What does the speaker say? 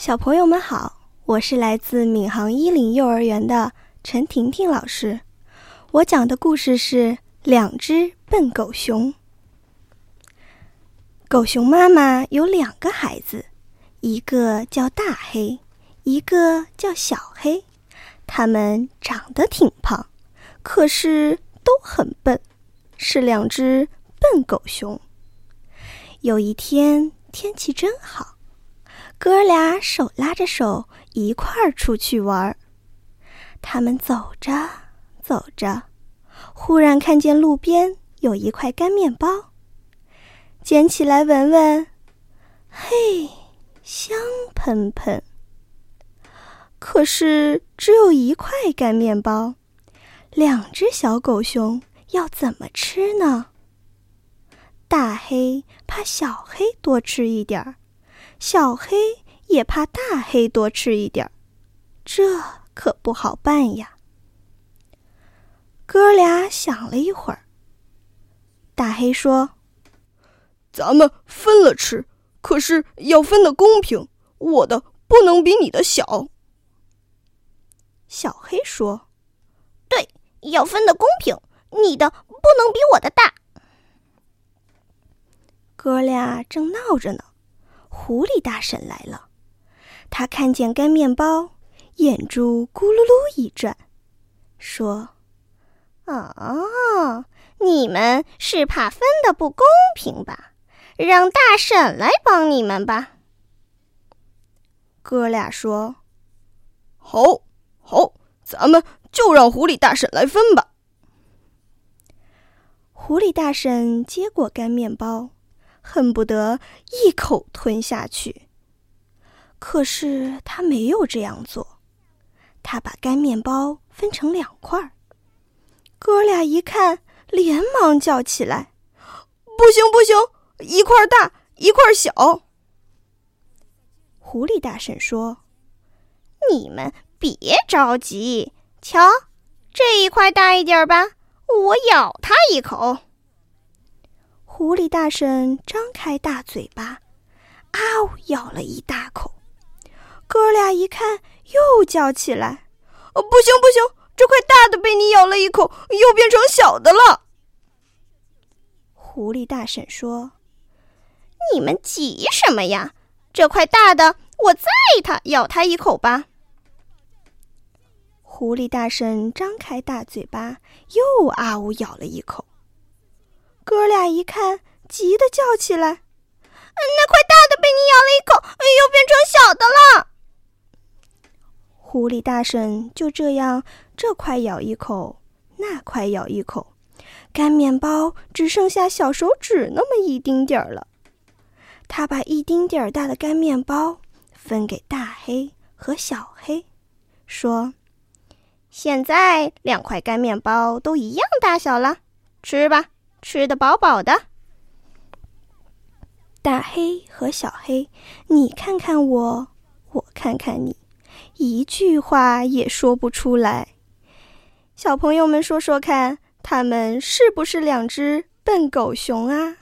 小朋友们好，我是来自闵行一林幼儿园的陈婷婷老师。我讲的故事是《两只笨狗熊》。狗熊妈妈有两个孩子，一个叫大黑，一个叫小黑。他们长得挺胖，可是都很笨，是两只笨狗熊。有一天，天气真好。哥俩手拉着手一块儿出去玩儿。他们走着走着，忽然看见路边有一块干面包，捡起来闻闻，嘿，香喷喷。可是只有一块干面包，两只小狗熊要怎么吃呢？大黑怕小黑多吃一点儿。小黑也怕大黑多吃一点儿，这可不好办呀。哥俩想了一会儿，大黑说：“咱们分了吃，可是要分的公平，我的不能比你的小。”小黑说：“对，要分的公平，你的不能比我的大。”哥俩正闹着呢。狐狸大婶来了，他看见干面包，眼珠咕噜噜一转，说：“哦，你们是怕分的不公平吧？让大婶来帮你们吧。”哥俩说：“好，好，咱们就让狐狸大婶来分吧。”狐狸大婶接过干面包。恨不得一口吞下去，可是他没有这样做。他把干面包分成两块儿。哥俩一看，连忙叫起来：“不行，不行！一块大，一块小。”狐狸大婶说：“你们别着急，瞧，这一块大一点吧，我咬它一口。”狐狸大婶张开大嘴巴，啊呜，咬了一大口。哥俩一看，又叫起来：“哦，不行不行，这块大的被你咬了一口，又变成小的了。”狐狸大婶说：“你们急什么呀？这块大的，我再它咬它一口吧。”狐狸大婶张开大嘴巴，又啊呜咬了一口。哥俩一看，急得叫起来：“那块大的被你咬了一口，又变成小的了。”狐狸大婶就这样，这块咬一口，那块咬一口，干面包只剩下小手指那么一丁点儿了。他把一丁点儿大的干面包分给大黑和小黑，说：“现在两块干面包都一样大小了，吃吧。”吃的饱饱的，大黑和小黑，你看看我，我看看你，一句话也说不出来。小朋友们说说看，他们是不是两只笨狗熊啊？